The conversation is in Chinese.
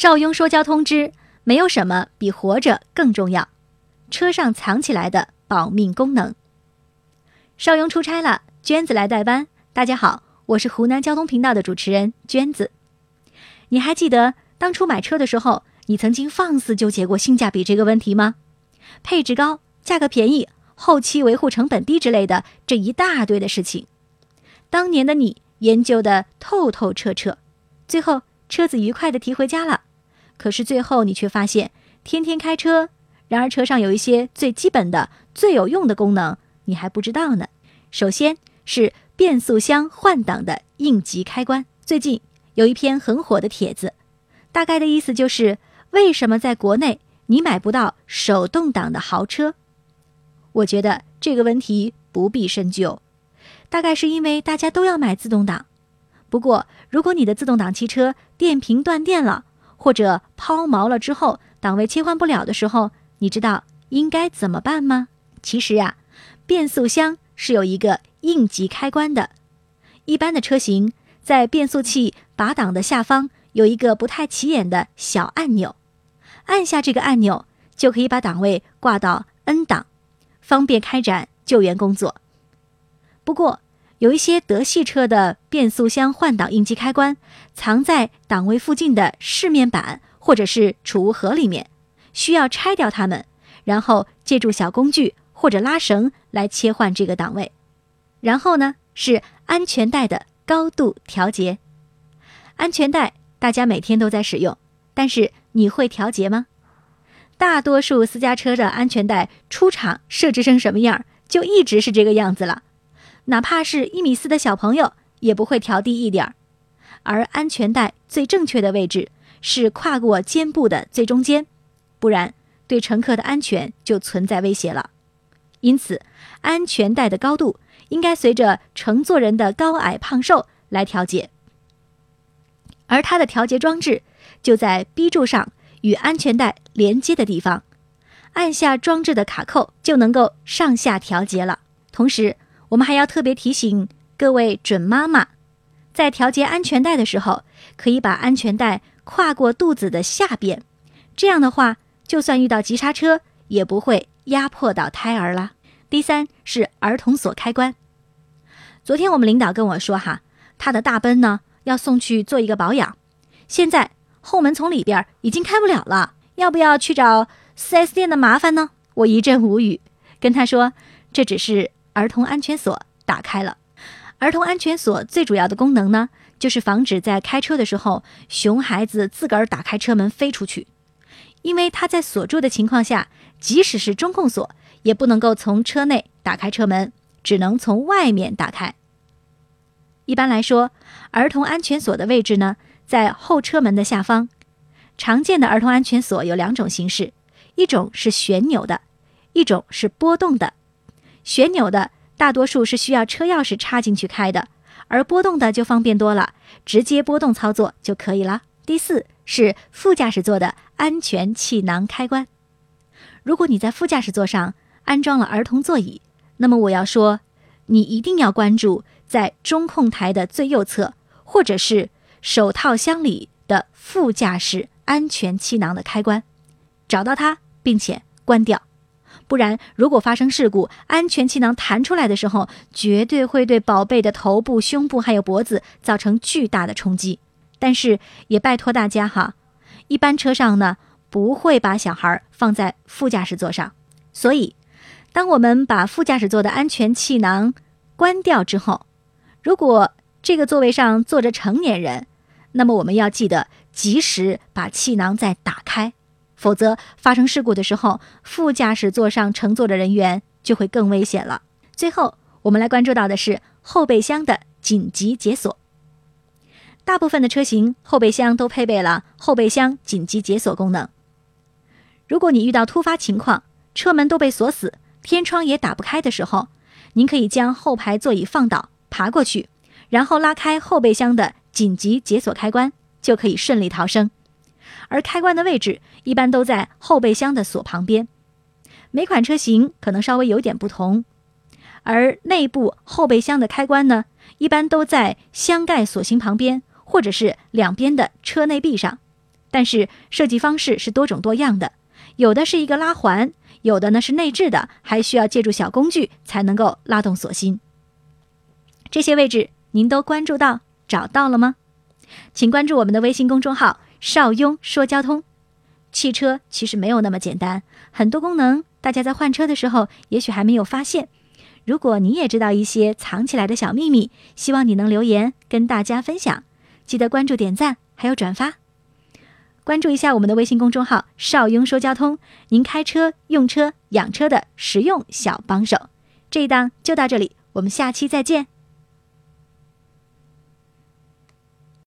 邵雍说：“交通之没有什么比活着更重要，车上藏起来的保命功能。”邵雍出差了，娟子来代班。大家好，我是湖南交通频道的主持人娟子。你还记得当初买车的时候，你曾经放肆纠结过性价比这个问题吗？配置高、价格便宜、后期维护成本低之类的这一大堆的事情，当年的你研究的透透彻彻，最后。车子愉快地提回家了，可是最后你却发现，天天开车，然而车上有一些最基本的、最有用的功能，你还不知道呢。首先是变速箱换挡的应急开关。最近有一篇很火的帖子，大概的意思就是，为什么在国内你买不到手动挡的豪车？我觉得这个问题不必深究，大概是因为大家都要买自动挡。不过，如果你的自动挡汽车电瓶断电了，或者抛锚了之后档位切换不了的时候，你知道应该怎么办吗？其实呀，变速箱是有一个应急开关的。一般的车型在变速器拔档的下方有一个不太起眼的小按钮，按下这个按钮就可以把档位挂到 N 档，方便开展救援工作。不过，有一些德系车的变速箱换挡应急开关藏在档位附近的饰面板或者是储物盒里面，需要拆掉它们，然后借助小工具或者拉绳来切换这个档位。然后呢是安全带的高度调节。安全带大家每天都在使用，但是你会调节吗？大多数私家车的安全带出厂设置成什么样，就一直是这个样子了。哪怕是一米四的小朋友也不会调低一点儿，而安全带最正确的位置是跨过肩部的最中间，不然对乘客的安全就存在威胁了。因此，安全带的高度应该随着乘坐人的高矮胖瘦来调节，而它的调节装置就在 B 柱上与安全带连接的地方，按下装置的卡扣就能够上下调节了，同时。我们还要特别提醒各位准妈妈，在调节安全带的时候，可以把安全带跨过肚子的下边，这样的话，就算遇到急刹车，也不会压迫到胎儿啦。第三是儿童锁开关。昨天我们领导跟我说，哈，他的大奔呢要送去做一个保养，现在后门从里边已经开不了了，要不要去找 4S 店的麻烦呢？我一阵无语，跟他说，这只是。儿童安全锁打开了。儿童安全锁最主要的功能呢，就是防止在开车的时候，熊孩子自个儿打开车门飞出去。因为它在锁住的情况下，即使是中控锁，也不能够从车内打开车门，只能从外面打开。一般来说，儿童安全锁的位置呢，在后车门的下方。常见的儿童安全锁有两种形式，一种是旋钮的，一种是拨动的。旋钮的大多数是需要车钥匙插进去开的，而拨动的就方便多了，直接拨动操作就可以了。第四是副驾驶座的安全气囊开关。如果你在副驾驶座上安装了儿童座椅，那么我要说，你一定要关注在中控台的最右侧，或者是手套箱里的副驾驶安全气囊的开关，找到它并且关掉。不然，如果发生事故，安全气囊弹出来的时候，绝对会对宝贝的头部、胸部还有脖子造成巨大的冲击。但是也拜托大家哈，一般车上呢不会把小孩放在副驾驶座上，所以当我们把副驾驶座的安全气囊关掉之后，如果这个座位上坐着成年人，那么我们要记得及时把气囊再打开。否则，发生事故的时候，副驾驶座上乘坐的人员就会更危险了。最后，我们来关注到的是后备箱的紧急解锁。大部分的车型后备箱都配备了后备箱紧急解锁功能。如果你遇到突发情况，车门都被锁死，天窗也打不开的时候，您可以将后排座椅放倒，爬过去，然后拉开后备箱的紧急解锁开关，就可以顺利逃生。而开关的位置一般都在后备箱的锁旁边，每款车型可能稍微有点不同。而内部后备箱的开关呢，一般都在箱盖锁芯旁边，或者是两边的车内壁上。但是设计方式是多种多样的，有的是一个拉环，有的呢是内置的，还需要借助小工具才能够拉动锁芯。这些位置您都关注到找到了吗？请关注我们的微信公众号“邵雍说交通”。汽车其实没有那么简单，很多功能大家在换车的时候也许还没有发现。如果你也知道一些藏起来的小秘密，希望你能留言跟大家分享。记得关注、点赞还有转发，关注一下我们的微信公众号“邵雍说交通”，您开车、用车、养车的实用小帮手。这一档就到这里，我们下期再见。